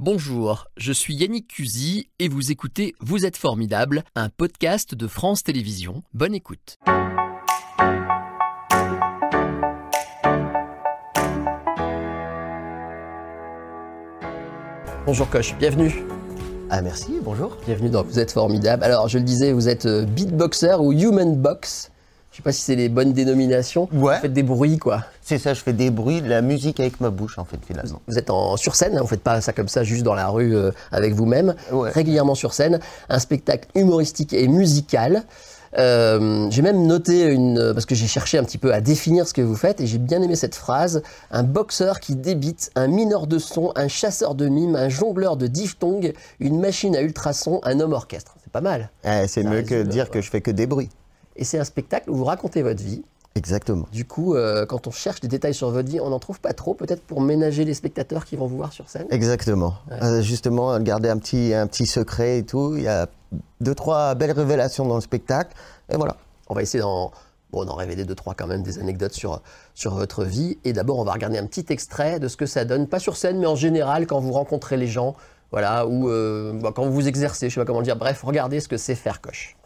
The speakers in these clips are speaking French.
Bonjour, je suis Yannick Cusy et vous écoutez Vous êtes formidable, un podcast de France Télévisions. Bonne écoute. Bonjour Coche, bienvenue. Ah merci, bonjour. Bienvenue dans Vous êtes formidable. Alors je le disais, vous êtes euh, beatboxer ou human box? Je sais pas si c'est les bonnes dénominations. Ouais. Vous faites des bruits quoi. C'est ça, je fais des bruits, de la musique avec ma bouche en fait finalement. Vous êtes en, sur scène, hein, vous faites pas ça comme ça juste dans la rue euh, avec vous-même. Ouais. Régulièrement sur scène, un spectacle humoristique et musical. Euh, j'ai même noté une parce que j'ai cherché un petit peu à définir ce que vous faites et j'ai bien aimé cette phrase un boxeur qui débite, un mineur de son, un chasseur de mimes, un jongleur de diphtongues, une machine à ultrasons, un homme orchestre. C'est pas mal. Eh, c'est mieux que dire que je fais que des bruits. Et c'est un spectacle où vous racontez votre vie. Exactement. Du coup, euh, quand on cherche des détails sur votre vie, on n'en trouve pas trop, peut-être pour ménager les spectateurs qui vont vous voir sur scène. Exactement. Euh, justement, garder un petit, un petit secret et tout. Il y a deux, trois belles révélations dans le spectacle. Et voilà. On va essayer d'en bon, révéler deux, trois quand même, des anecdotes sur, sur votre vie. Et d'abord, on va regarder un petit extrait de ce que ça donne, pas sur scène, mais en général, quand vous rencontrez les gens, voilà, ou euh, bah, quand vous vous exercez, je sais pas comment le dire. Bref, regardez ce que c'est faire coche.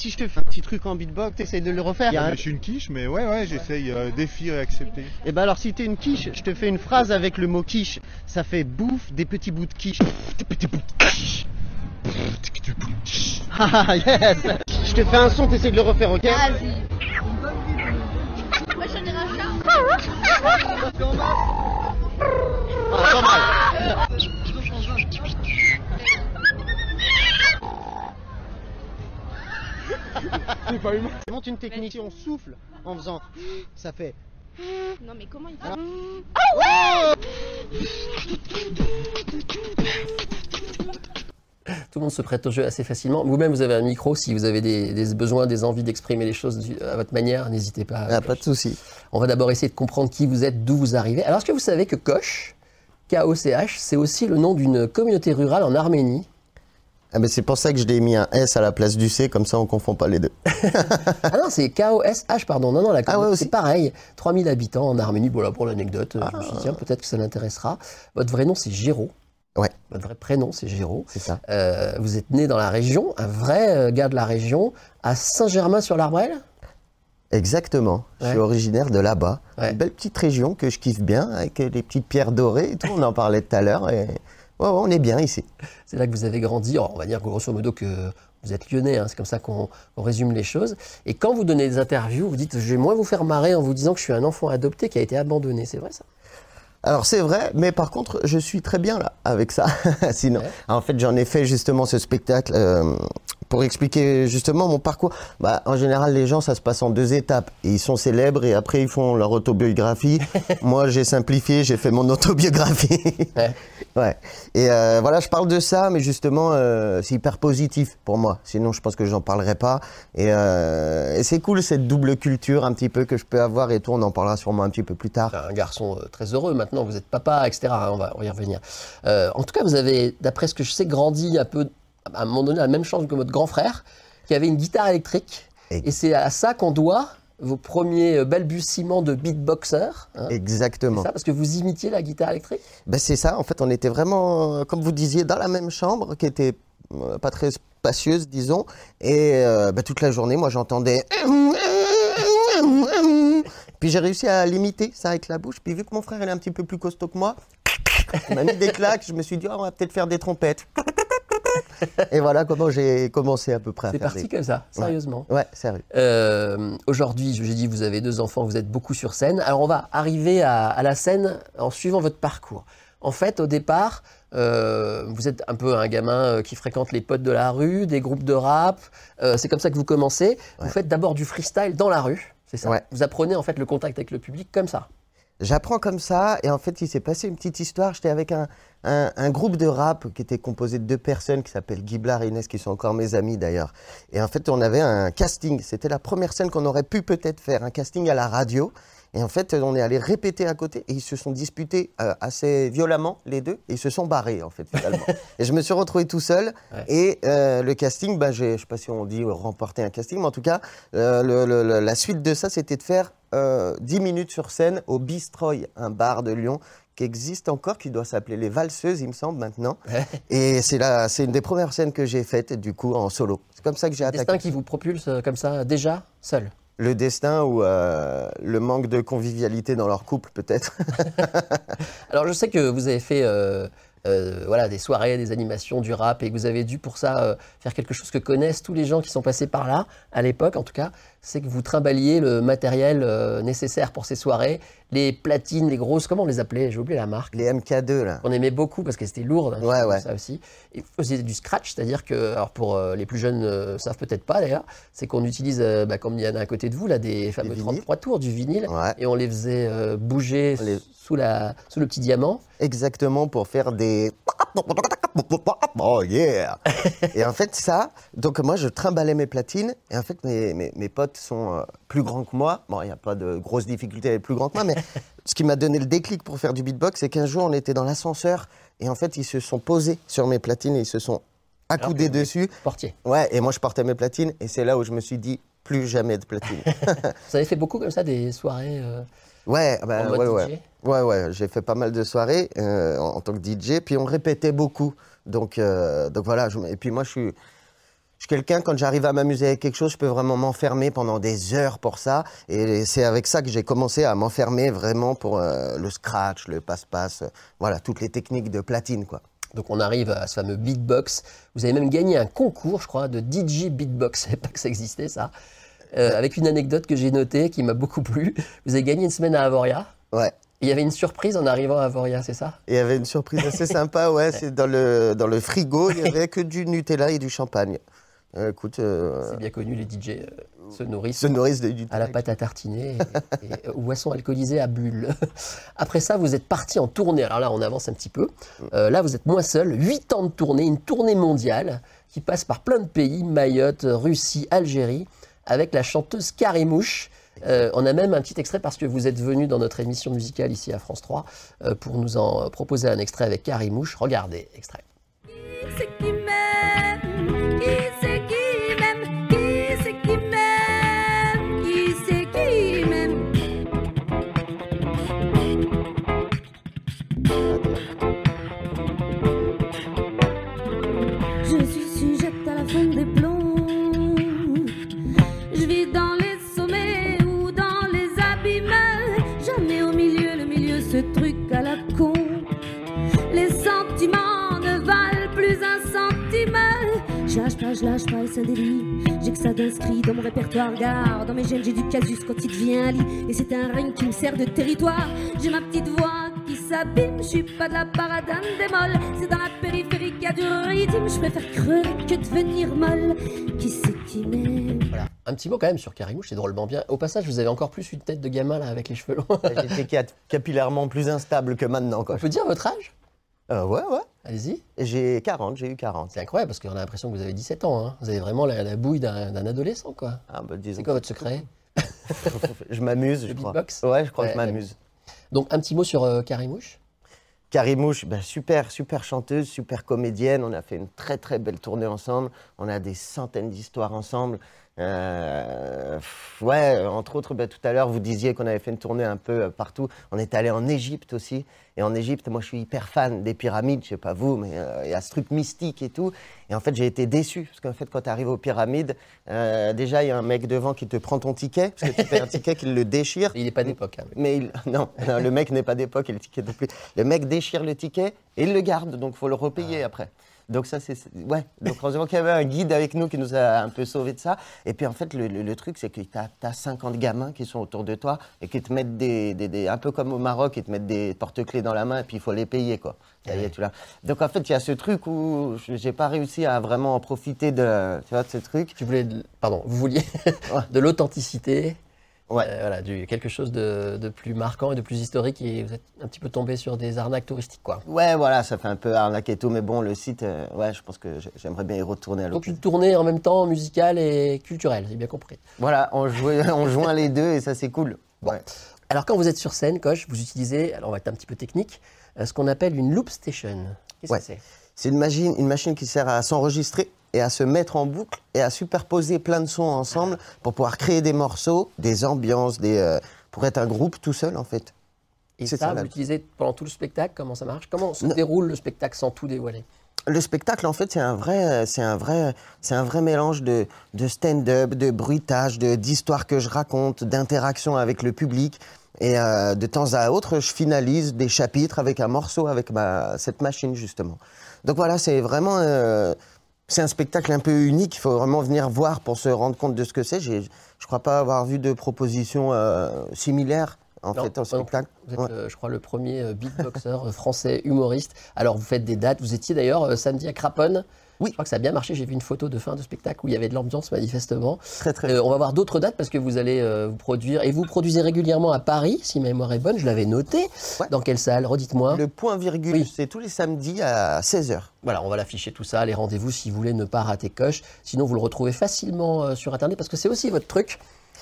Si je te fais un petit truc en beatbox, t'essayes de le refaire. Je suis une quiche, mais ouais, ouais, j'essaye euh, défier et accepter. Et ben alors si t'es une quiche, je te fais une phrase avec le mot quiche. Ça fait bouffe des petits bouts de quiche. Des petits bouts de quiche. Ah yes Je te fais un son, t'essayes de le refaire, ok? Vas-y. Moi j'en ai un chat. Ah, pas mal. Monte une technique, si on souffle en faisant, ça fait. Non mais comment il fait Tout le monde se prête au jeu assez facilement. Vous-même, vous avez un micro. Si vous avez des, des besoins, des envies d'exprimer les choses du- à votre manière, n'hésitez pas. Ah, pas de souci. On va d'abord essayer de comprendre qui vous êtes, d'où vous arrivez. Alors, est-ce que vous savez que Koch, K-O-C-H, c'est aussi le nom d'une communauté rurale en Arménie Ah, mais c'est pour ça que je l'ai mis un S à la place du C, comme ça on confond pas les deux. Ah non, c'est K-O-S-H, pardon. Non, non, la Ah ouais, aussi. c'est pareil. 3000 habitants en Arménie. Voilà pour l'anecdote. Je me suis dit, tiens, peut-être que ça l'intéressera. Votre vrai nom, c'est Géraud. Ouais. Votre vrai prénom, c'est Géraud. C'est ça. Euh, vous êtes né dans la région, un vrai euh, gars de la région, à Saint-Germain-sur-l'Arbrelle Exactement. Je suis originaire de là-bas. Ouais. Une belle petite région que je kiffe bien, avec les petites pierres dorées et tout. On en parlait tout à l'heure. Et... Ouais, ouais, on est bien ici. C'est là que vous avez grandi. Alors, on va dire grosso modo que vous êtes lyonnais, hein, c'est comme ça qu'on résume les choses. Et quand vous donnez des interviews, vous dites Je vais moins vous faire marrer en vous disant que je suis un enfant adopté qui a été abandonné. C'est vrai ça? Alors c'est vrai, mais par contre, je suis très bien là avec ça. Sinon, Ouais. en fait, j'en ai fait justement ce spectacle euh, pour expliquer justement mon parcours. Bah, en général, les gens, ça se passe en deux étapes. Ils sont célèbres et après ils font leur autobiographie. Moi, j'ai simplifié, j'ai fait mon autobiographie. Ouais. ouais. Et euh, voilà, je parle de ça, mais justement, euh, c'est hyper positif pour moi. Sinon, je pense que j'en parlerai pas. Et, euh, et c'est cool cette double culture un petit peu que je peux avoir et tout. On en parlera sûrement un petit peu plus tard. un garçon euh, très heureux maintenant, vous êtes papa, etc. hein, On va, on va y revenir. Euh, en tout cas, vous avez, d'après ce que je sais, grandi un peu, à un moment donné, la même chance que votre grand frère, qui avait une guitare électrique. Et- Et c'est à ça qu'on doit vos premiers euh, balbutiements de beatboxer. hein. Exactement. C'est ça, parce que vous imitiez la guitare électrique? Ben c'est ça, en fait, on était vraiment, euh, comme vous disiez, dans la même chambre, qui était euh, pas très spacieuse, disons. Et euh, ben, toute la journée, moi, j'entendais. Puis j'ai réussi à l'imiter, ça, avec la bouche. Puis vu que mon frère, il est un petit peu plus costaud que moi, il m'a mis des claques. Je me suis dit, oh, on va peut-être faire des trompettes. Et voilà comment j'ai commencé à peu près à C'est faire parti des... comme ça, sérieusement. Ouais, sérieux. Euh, Aujourd'hui, j'ai dit, vous avez deux enfants, vous êtes beaucoup sur scène. Alors, on va arriver à, à la scène en suivant votre parcours. En fait, au départ, euh, vous êtes un peu un gamin euh, qui fréquente les potes de la rue, des groupes de rap. Euh, c'est comme ça que vous commencez. Vous Ouais. faites d'abord du freestyle dans la rue, c'est ça? Ouais. Vous apprenez en fait le contact avec le public comme ça? J'apprends comme ça, et en fait, il s'est passé une petite histoire. J'étais avec un, un- un groupe de rap qui était composé de deux personnes qui s'appellent Guiblar et Inès, qui sont encore mes amis d'ailleurs. Et en fait, on avait un casting. C'était la première scène qu'on aurait pu peut-être faire, un casting à la radio. Et en fait, on est allé répéter à côté et ils se sont disputés euh, assez violemment, les deux, et ils se sont barrés, en fait, finalement. et je me suis retrouvé tout seul. Ouais. Et euh, le casting, bah, je ne sais pas si on dit remporter un casting, mais en tout cas, euh, le- le- le- la suite de ça, c'était de faire euh, 10 minutes sur scène au Bistroy, un bar de Lyon qui existe encore, qui doit s'appeler Les Valseuses, il me semble, maintenant. Et c'est la- c'est une des premières scènes que j'ai faites, du coup, en solo. C'est comme ça que j'ai attaqué. Destin qui vous propulse euh, comme ça, déjà, seul. Le destin ou euh, le manque de convivialité dans leur couple, peut-être. Alors je sais que vous avez fait euh, euh, voilà, des soirées, des animations, du rap, et que vous avez dû pour ça faire quelque chose que connaissent tous les gens qui sont passés par là, à l'époque en tout cas, c'est que vous trimballiez le matériel euh, nécessaire pour ces soirées, les platines, les grosses, comment on les appelait? J'ai oublié la marque. Les MK2, là. On aimait beaucoup parce que c'était lourd, hein, Ouais, ouais. ça aussi. Et vous faisiez du scratch, c'est-à-dire que, alors pour euh, les plus jeunes ne savent peut-être pas d'ailleurs, c'est qu'on utilise, euh, bah, comme il y en a à côté de vous, là, des fameux vinyles. 33 tours du vinyle, Ouais. et on les faisait euh, bouger les- sous, la, sous le petit diamant. Exactement pour faire des. Oh yeah! et en fait, ça, donc moi je trimballais mes platines, et en fait, mes, mes, mes potes sont euh, plus grands que moi. Bon, il n'y a pas de grosses difficultés à être plus grands que moi, mais ce qui m'a donné le déclic pour faire du beatbox, c'est qu'un jour on était dans l'ascenseur, et en fait, ils se sont posés sur mes platines et ils se sont accoudés dessus. Portier. Ouais, et moi je portais mes platines, et c'est là où je me suis dit, plus jamais de platines. Vous avez fait beaucoup comme ça des soirées euh, ouais, bah, en mode ouais, DJ ouais. Ouais, ouais, j'ai fait pas mal de soirées euh, en, en tant que DJ, puis on répétait beaucoup. Donc, euh, donc voilà, je- et puis moi je suis, je suis quelqu'un, quand j'arrive à m'amuser avec quelque chose, je peux vraiment m'enfermer pendant des heures pour ça. Et c'est avec ça que j'ai commencé à m'enfermer vraiment pour euh, le scratch, le passe-passe, euh, voilà, toutes les techniques de platine, quoi. Donc on arrive à ce fameux beatbox. Vous avez même gagné un concours, je crois, de DJ beatbox. Je savais pas que ça existait, ça. Euh, avec une anecdote que j'ai notée qui m'a beaucoup plu. Vous avez gagné une semaine à Avoria. Ouais. Il y avait une surprise en arrivant à Avoria, c'est ça? Il y avait une surprise assez sympa, ouais, c'est dans le, dans le frigo, il y avait que du Nutella et du champagne. Euh, écoute, euh, C'est bien connu, les DJ euh, se nourrissent se nourrissent de à la pâte à tartiner et, et, euh, boissons alcoolisées à bulles. Après ça, vous êtes parti en tournée. Alors là, on avance un petit peu. Euh, là, vous êtes moins seul. Huit ans de tournée, une tournée mondiale qui passe par plein de pays Mayotte, Russie, Algérie, avec la chanteuse Karimouche. Euh, on a même un petit extrait parce que vous êtes venu dans notre émission musicale ici à France 3 euh, pour nous en proposer un extrait avec Karimouche. Regardez, extrait. Je lâche pas, et c'est un délit. J'ai que ça d'inscrit dans mon répertoire. Regarde, dans mes gènes, j'ai du casus quand il devient un lit. Et c'est un règne qui me sert de territoire. J'ai ma petite voix qui s'abîme. Je suis pas de la paradane des molles. C'est dans la périphérie qu'il y a du rythme. Je préfère crever que devenir molle. Qui c'est qui m'aime? Voilà. Un petit mot quand même sur Karimouche, c'est drôlement bien. Au passage, vous avez encore plus une tête de gamin là avec les cheveux longs. J'étais cap- capillairement plus instable que maintenant, quoi. On peut dire votre âge? Euh, ouais, ouais. Allez-y. J'ai 40, j'ai eu 40. C'est incroyable parce qu'on a l'impression que vous avez 17 ans. hein. Vous avez vraiment la, la bouille d'un adolescent, quoi. Ah, bah, C'est quoi votre secret Je m'amuse, je crois. beatbox Ouais, je crois Ouais, que je m'amuse. Donc, un petit mot sur euh, Karimouche. Karimouche, ben, super, super chanteuse, super comédienne. On a fait une très, très belle tournée ensemble. On a des centaines d'histoires ensemble. Euh, ouais, entre autres, ben, tout à l'heure, vous disiez qu'on avait fait une tournée un peu euh, partout. On est allé en Égypte aussi. Et en Égypte, moi, je suis hyper fan des pyramides. Je sais pas vous, mais euh, il y a ce truc mystique et tout. Et en fait, j'ai été déçu. Parce qu'en fait, quand tu arrives aux pyramides, euh, déjà, il y a un mec devant qui te prend ton ticket. Parce que tu fais un ticket qu'il le déchire. Il n'est pas d'époque. hein. Mais il- non, non, le mec n'est pas d'époque et le ticket non plus. Le mec déchire le ticket et il le garde, donc faut le repayer après. Donc ça c'est ouais. Donc heureusement qu'il y avait un guide avec nous qui nous a un peu sauvé de ça. Et puis en fait le, le- le truc c'est que tu as, 50 gamins qui sont autour de toi et qui te mettent des, des- des- un peu comme au Maroc, ils te mettent des porte-clés dans la main et puis il faut les payer quoi. Ça y est, tu. Donc en fait il y a ce truc où je- j'ai pas réussi à vraiment en profiter de, tu vois, de ce truc. Tu voulais, de- pardon, vous vouliez de l'authenticité, Ouais. euh, voilà, du, quelque chose de, de plus marquant et de plus historique. Et vous êtes un petit peu tombé sur des arnaques touristiques, quoi. Ouais, voilà, ça fait un peu arnaque et tout, mais bon, le site, euh, ouais, je pense que j'ai- j'aimerais bien y retourner à Donc une tournée en même temps musicale et culturelle, j'ai bien compris. Voilà, on, jouait- on joint les deux et ça c'est cool. Ouais. Alors quand vous êtes sur scène, Coche, vous utilisez, alors on va être un petit peu technique, euh, ce qu'on appelle une loop station. Qu'est-ce Ouais. que c'est? C'est une machine, une machine qui sert à s'enregistrer et à se mettre en boucle et à superposer plein de sons ensemble pour pouvoir créer des morceaux, des ambiances, des, euh, pour être un groupe tout seul en fait. Et C'est ça, ça, vous l'utilisez pendant tout le spectacle Comment ça marche? Comment se Non. déroule le spectacle sans tout dévoiler? Le spectacle, en fait, c'est un vrai, c'est un vrai, c'est un vrai mélange de, de stand-up, de bruitage, de d'histoires que je raconte, d'interaction avec le public. Et euh, de temps à autre, je finalise des chapitres avec un morceau avec ma, cette machine justement. Donc voilà, c'est vraiment, euh, c'est un spectacle un peu unique. Il faut vraiment venir voir pour se rendre compte de ce que c'est. Je crois pas avoir vu de propositions euh, similaires en Non, fait en spectacle. Vous êtes, Ouais. euh, je crois, le premier euh, beatboxer français humoriste. Alors, vous faites des dates. Vous étiez d'ailleurs samedi à Craponne. Oui. Je crois que ça a bien marché. J'ai vu une photo de fin de spectacle où il y avait de l'ambiance, manifestement. Très très. Euh, on va voir d'autres dates parce que vous allez euh, vous produire. Et vous produisez régulièrement à Paris, si ma mémoire est bonne. Je l'avais noté. Ouais. Dans quelle salle? Redites-moi. Le point virgule, Oui. c'est tous les samedis à 16h. Voilà, on va l'afficher tout ça, les rendez-vous si vous voulez ne pas rater coche. Sinon, vous le retrouvez facilement euh, sur Internet parce que c'est aussi votre truc.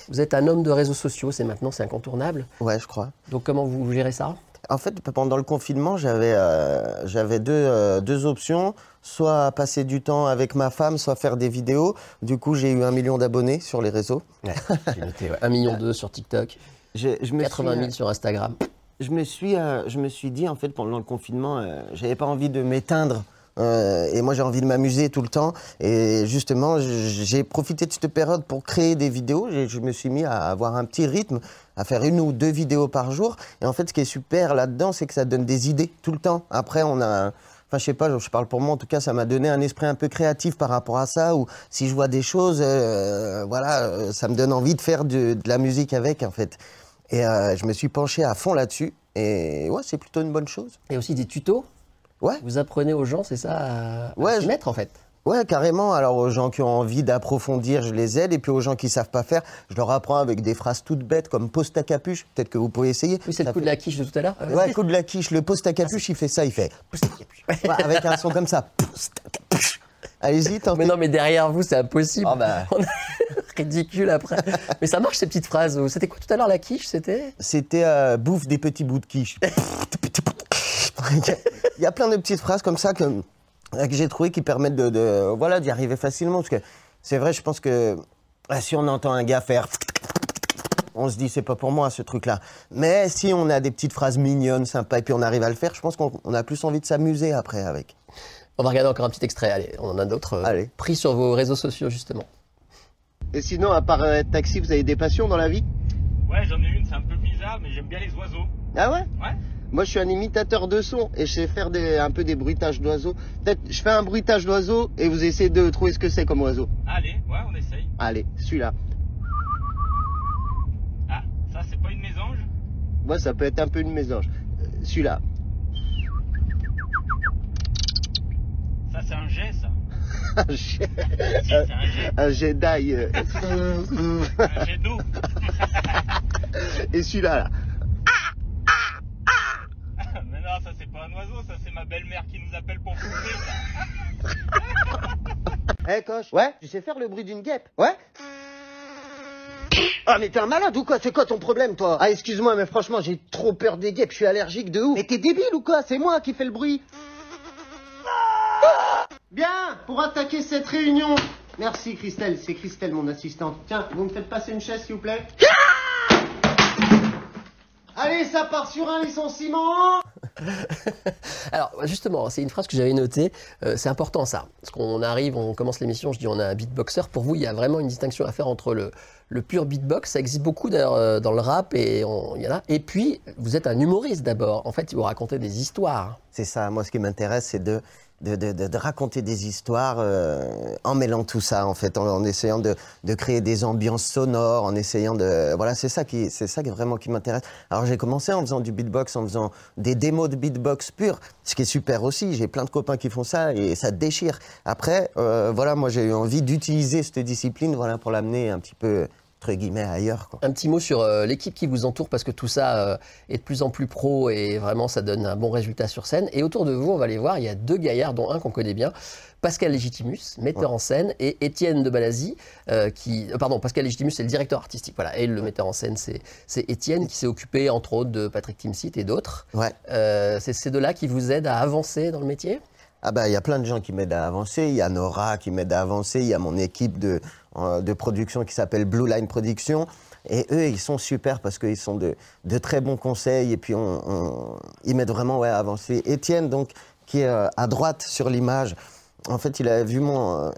Vous êtes un homme de réseaux sociaux, c'est maintenant, c'est incontournable. Ouais, je crois. Donc, comment vous gérez ça? En fait, pendant le confinement, j'avais euh, j'avais deux, euh, deux options. Soit passer du temps avec ma femme, soit faire des vidéos. Du coup, j'ai eu un million d'abonnés sur les réseaux. J'ai noté ouais, 1 million d'eux sur TikTok, Je me 80 suis, 000 sur Instagram. je me suis, euh, je me suis dit, en fait, pendant le confinement, j'avais pas envie de m'éteindre. euh, et moi, j'ai envie de m'amuser tout le temps. Et justement, j'ai profité de cette période pour créer des vidéos. Je me suis mis à avoir un petit rythme, à faire une ou deux vidéos par jour. Et en fait, ce qui est super là-dedans, c'est que ça donne des idées tout le temps. Après, on a. Enfin, je sais pas, je parle pour moi, en tout cas, ça m'a donné un esprit un peu créatif par rapport à ça, où si je vois des choses, euh, voilà, euh, ça me donne envie de faire de, de la musique avec, en fait. Et euh, je me suis penché à fond là-dessus, et ouais, c'est plutôt une bonne chose. Et aussi des tutos. Ouais. Vous apprenez aux gens, c'est ça, à, à Ouais, s'y je- mettre en fait. Ouais, carrément. Alors aux gens qui ont envie d'approfondir, je les aide. Et puis aux gens qui savent pas faire, je leur apprends avec des phrases toutes bêtes comme pose ta capuche. Peut-être que vous pouvez essayer. Oui, c'est le coup de la quiche de tout à l'heure. Euh, Ouais, coup de la quiche. Le pose ta capuche, il fait ça, il fait. Ouais, avec un son comme ça. Pose ta capuche. Allez-y, tentez. Mais non, mais derrière vous, c'est impossible. Ah bah. On a- Ridicule après. mais ça marche ces petites phrases. C'était quoi tout à l'heure la quiche C'était? C'était euh, bouffe des petits bouts de quiche. Il y a plein de petites phrases comme ça que, que j'ai trouvé qui permettent de, de- voilà d'y arriver facilement parce que c'est vrai, je pense que ah, si on entend un gars faire on se dit c'est pas pour moi ce truc-là. Mais si on a des petites phrases mignonnes, sympas, et puis on arrive à le faire, je pense qu'on on a plus envie de s'amuser après avec. On va regarder encore un petit extrait. Allez, on en a d'autres euh, Allez. pris sur vos réseaux sociaux justement. Et sinon, à part euh, être taxi, vous avez des passions dans la vie? Ouais, j'en ai une, c'est un peu bizarre, mais j'aime bien les oiseaux. Ah ouais? Ouais. Moi, je suis un imitateur de son et je sais faire des, un peu des bruitages d'oiseaux. Peut-être, je fais un bruitage d'oiseau et vous essayez de trouver ce que c'est comme oiseau. Allez, ouais, on essaye. Allez, celui-là. Ah, ça, c'est pas une mésange? Moi, ça peut être un peu une mésange. Euh, celui-là. Ça, c'est un jet, ça. Un jet- Si, un jet. euh. Un jet d'eau. et celui-là, là. Mais non, ça, c'est pas un oiseau, ça, c'est ma belle-mère qui nous appelle pour bouffer, ça. Eh, coche Ouais Tu sais faire le bruit d'une guêpe Ouais Ah, mais t'es un malade ou quoi? C'est quoi ton problème, toi? Ah, excuse-moi, mais franchement, j'ai trop peur des guêpes, je suis allergique de ouf. Mais t'es débile ou quoi? C'est moi qui fais le bruit. Bien, pour attaquer cette réunion. Merci, Christelle. C'est Christelle, mon assistante. Tiens, vous me faites passer une chaise, s'il vous plaît? Allez, ça part sur un licenciement Alors justement, c'est une phrase que j'avais notée. Euh, c'est important ça, parce qu'on arrive, on commence l'émission, je dis on a un beatboxer. Pour vous, il y a vraiment une distinction à faire entre le, pur beatbox, ça existe beaucoup euh, dans le rap et on- y a. Et puis vous êtes un humoriste d'abord. En fait, vous racontez des histoires. C'est ça, moi ce qui m'intéresse, c'est de, de, de- de- raconter des histoires euh, en mêlant tout ça, en fait, en, en essayant de, de créer des ambiances sonores, en essayant de... Voilà, c'est ça qui, c'est ça qui vraiment qui m'intéresse. Alors j'ai commencé en faisant du beatbox, en faisant des démos de beatbox pur, ce qui est super aussi, j'ai plein de copains qui font ça et ça déchire. Après, euh, voilà, moi j'ai eu envie d'utiliser cette discipline, voilà, pour l'amener un petit peu, entre guillemets, ailleurs, quoi. Un petit mot sur euh, l'équipe qui vous entoure, parce que tout ça euh, est de plus en plus pro et vraiment ça donne un bon résultat sur scène. Et autour de vous, on va les voir, il y a deux gaillards, dont un qu'on connaît bien, Pascal Légitimus, metteur en scène, et Étienne de Balazy, euh, qui... pardon, Pascal Légitimus, c'est le directeur artistique, voilà, et le metteur en scène, c'est Étienne, qui s'est occupé, entre autres, de Patrick Timsit et d'autres. Ouais. C'est ces deux-là qui vous aident à avancer dans le métier? Ah bah il y a plein de gens qui m'aident à avancer. Il y a Nora qui m'aide à avancer. Il y a mon équipe de, de production qui s'appelle Blue Line Production. Et eux, ils sont super parce qu'ils sont de, de très bons conseils et puis on, ils m'aident vraiment ouais, à avancer. Étienne, donc, qui est euh, à droite sur l'image, en fait, il avait vu mon. euh,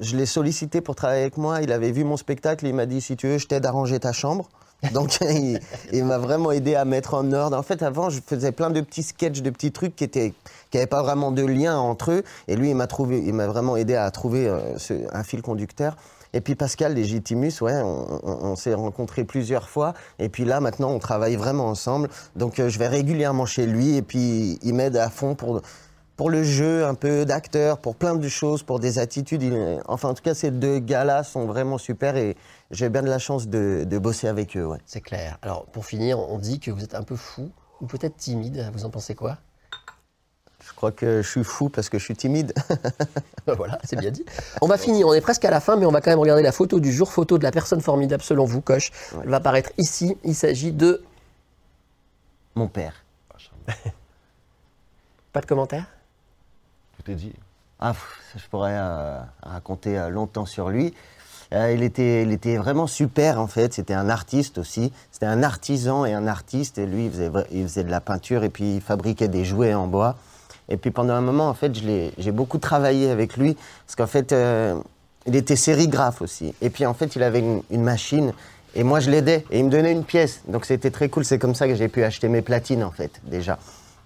je l'ai sollicité pour travailler avec moi. Il avait vu mon spectacle. Il m'a dit si tu veux, je t'aide à ranger ta chambre. Donc, il, m'a vraiment aidé à mettre en ordre. En fait, avant, je faisais plein de petits sketchs, de petits trucs qui qui n'avaient pas vraiment de lien entre eux. Et lui, il m'a trouvé, il m'a vraiment aidé à trouver euh, un fil conducteur. Et puis Pascal Légitimus, ouais, on, s'est rencontrés plusieurs fois. Et puis là, maintenant, on travaille vraiment ensemble. Donc, euh, je vais régulièrement chez lui. Et puis, il m'aide à fond pour pour le jeu, un peu d'acteur, pour plein de choses, pour des attitudes. Enfin, en tout cas, ces deux gars-là sont vraiment super et j'ai bien de la chance de, de bosser avec eux. Ouais. C'est clair. Alors, pour finir, on dit que vous êtes un peu fou ou peut-être timide. Vous en pensez quoi? Crois que je suis fou parce que je suis timide. Voilà, c'est bien dit. On va finir, on est presque à la fin, mais on va quand même regarder la photo du jour, photo de la personne formidable selon vous, Coche. Elle va apparaître ici. Il s'agit de. Mon père. Pas de commentaire Tout est dit. Ah, je pourrais euh, raconter euh, longtemps sur lui. Euh, il, était, il était vraiment super en fait. C'était un artiste aussi. C'était un artisan et un artiste. Et lui, il faisait, vra- il faisait de la peinture et puis il fabriquait des jouets en bois. Et puis pendant un moment, en fait, j'ai beaucoup travaillé avec lui parce qu'en fait, euh, il était sérigraphe aussi. Et puis en fait, il avait une, machine et moi, je l'aidais et il me donnait une pièce. Donc c'était très cool. C'est comme ça que j'ai pu acheter mes platines en fait déjà.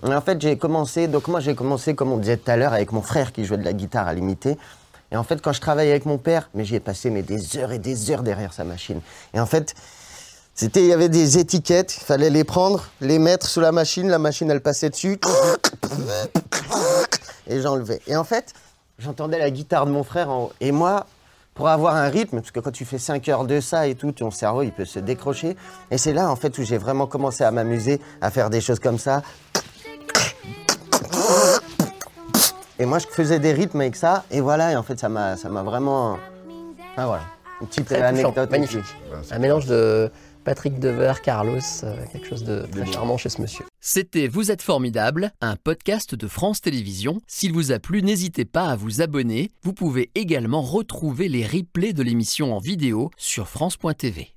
Et en fait, j'ai commencé. Donc moi, j'ai commencé comme on disait tout à l'heure avec mon frère qui jouait de la guitare à l'imiter. Et en fait, quand je travaillais avec mon père, mais j'y ai passé des heures et des heures derrière sa machine. Et en fait, c'était, il y avait des étiquettes, il fallait les prendre, les mettre sous la machine, la machine elle passait dessus, et j'enlevais. Et en fait, j'entendais la guitare de mon frère en haut. Et moi, pour avoir un rythme, parce que quand tu fais 5 heures de ça et tout, ton cerveau il peut se décrocher. Et c'est là en fait où j'ai vraiment commencé à m'amuser, à faire des choses comme ça. Et moi, je faisais des rythmes avec ça, et voilà, et en fait, ça m'a, ça m'a vraiment. Ah voilà, une petite Très anecdote. magnifique. Un mélange de Patrick Devers, Carlos, euh, quelque chose de très charmant chez ce monsieur. C'était Vous êtes formidable, un podcast de France Télévisions. S'il vous a plu, n'hésitez pas à vous abonner. Vous pouvez également retrouver les replays de l'émission en vidéo sur France.tv.